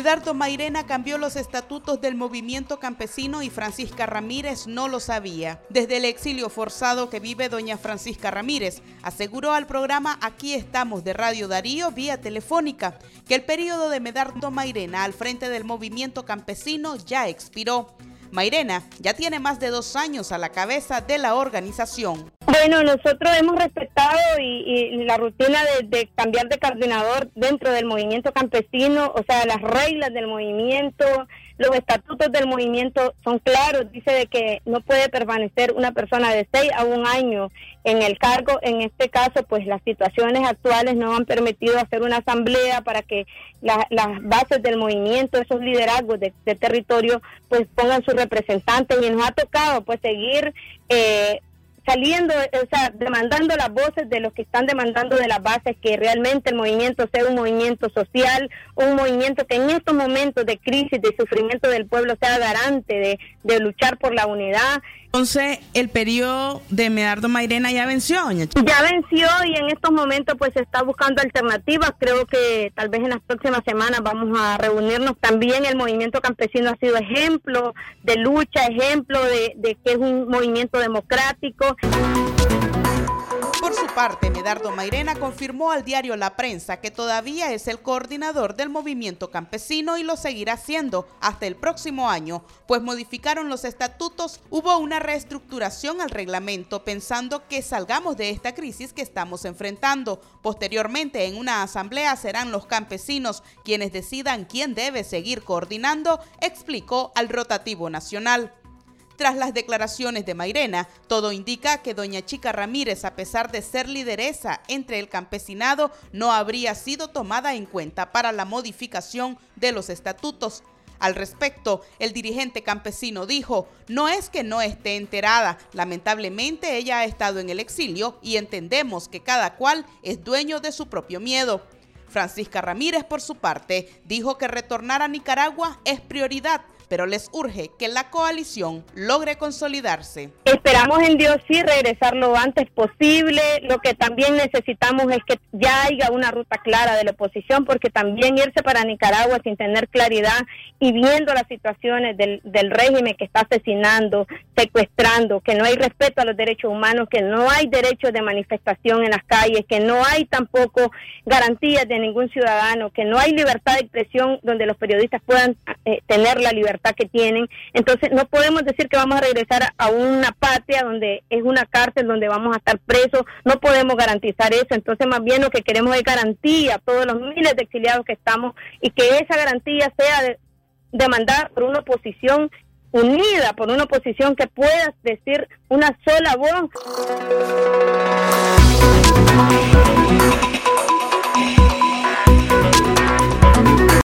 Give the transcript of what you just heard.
Medardo Mairena cambió los estatutos del movimiento campesino y Francisca Ramírez no lo sabía. Desde el exilio forzado que vive doña Francisca Ramírez, aseguró al programa Aquí estamos de Radio Darío vía telefónica que el periodo de Medardo Mairena al frente del movimiento campesino ya expiró. Mairena ya tiene más de dos años a la cabeza de la organización. Bueno, nosotros hemos respetado y, la rutina de, cambiar de coordinador dentro del movimiento campesino, o sea, las reglas del movimiento, los estatutos del movimiento son claros, dice de que no puede permanecer una persona de seis a un año en el cargo. En este caso, pues las situaciones actuales no han permitido hacer una asamblea para que las bases del movimiento, esos liderazgos de, territorio, pues pongan sus representantes y nos ha tocado pues seguir eh, saliendo, o sea, demandando las voces de los que están demandando de las bases que realmente el movimiento sea un movimiento social, un movimiento que en estos momentos de crisis, de sufrimiento del pueblo sea garante de, de luchar por la unidad, entonces, el periodo de Medardo Mairena ya venció, doña Ya venció y en estos momentos pues se está buscando alternativas. Creo que tal vez en las próximas semanas vamos a reunirnos. También el movimiento campesino ha sido ejemplo de lucha, ejemplo de, de que es un movimiento democrático. Por su parte, Medardo Mairena confirmó al diario La Prensa que todavía es el coordinador del movimiento campesino y lo seguirá siendo hasta el próximo año, pues modificaron los estatutos, hubo una reestructuración al reglamento pensando que salgamos de esta crisis que estamos enfrentando. Posteriormente, en una asamblea serán los campesinos quienes decidan quién debe seguir coordinando, explicó al rotativo nacional. Tras las declaraciones de Mairena, todo indica que doña Chica Ramírez, a pesar de ser lideresa entre el campesinado, no habría sido tomada en cuenta para la modificación de los estatutos. Al respecto, el dirigente campesino dijo, no es que no esté enterada, lamentablemente ella ha estado en el exilio y entendemos que cada cual es dueño de su propio miedo. Francisca Ramírez, por su parte, dijo que retornar a Nicaragua es prioridad pero les urge que la coalición logre consolidarse. Esperamos en Dios sí regresar lo antes posible. Lo que también necesitamos es que ya haya una ruta clara de la oposición, porque también irse para Nicaragua sin tener claridad y viendo las situaciones del, del régimen que está asesinando, secuestrando, que no hay respeto a los derechos humanos, que no hay derecho de manifestación en las calles, que no hay tampoco garantías de ningún ciudadano, que no hay libertad de expresión donde los periodistas puedan eh, tener la libertad que tienen. Entonces no podemos decir que vamos a regresar a una patria donde es una cárcel donde vamos a estar presos, no podemos garantizar eso. Entonces más bien lo que queremos es garantía a todos los miles de exiliados que estamos y que esa garantía sea demandada por una oposición unida, por una oposición que pueda decir una sola voz.